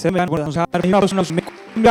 Se me van a usar, me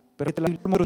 pero te la amor